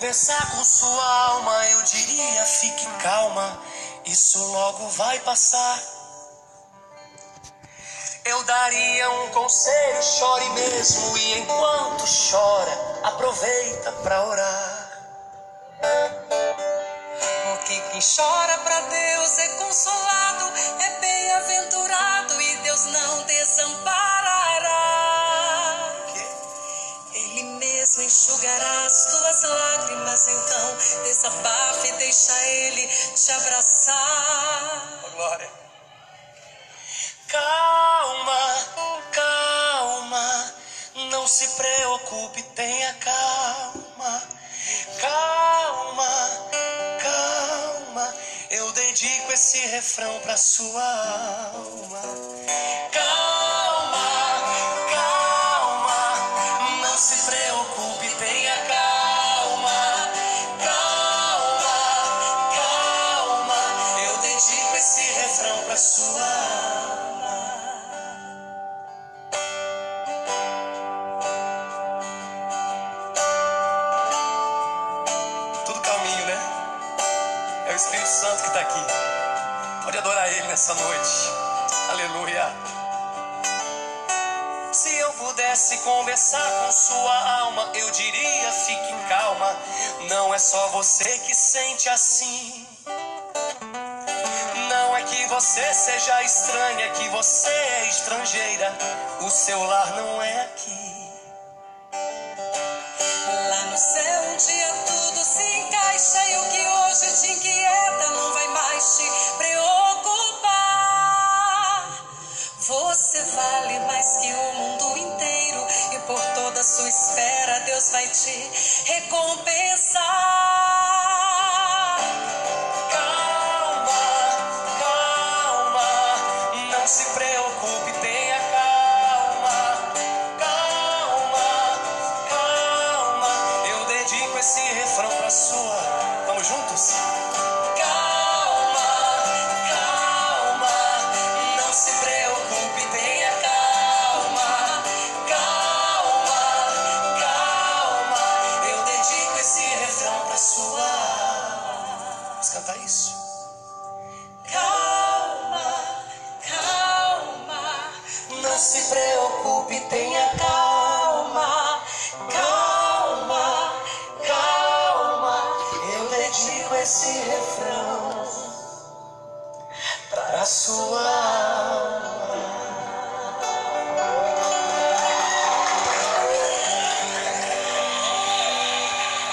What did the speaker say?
conversar com sua alma, eu diria: fique calma, isso logo vai passar. Eu daria um conselho, chore mesmo, e enquanto chora, aproveita pra orar. Porque quem chora pra Deus é consolado, é bem-aventurado e Deus não desamparará. Mesmo enxugará as tuas lágrimas, então desabafa e deixa Ele te abraçar. Oh, glória. Calma, calma, não se preocupe, tenha calma. Calma, calma, eu dedico esse refrão pra sua alma. Sua alma. Tudo caminho, né? É o Espírito Santo que está aqui. Pode adorar Ele nessa noite. Aleluia. Se eu pudesse conversar com sua alma, eu diria: fique calma. Não é só você que sente assim. Que você seja estranha, que você é estrangeira. O seu lar não é aqui. Lá no céu um dia tudo se encaixa e o que hoje te inquieta não vai mais te preocupar. Você vale mais que o mundo inteiro e por toda a sua espera Deus vai te recompensar. isso. Calma, calma, não se preocupe, tenha calma, calma, calma. Eu dedico esse refrão para sua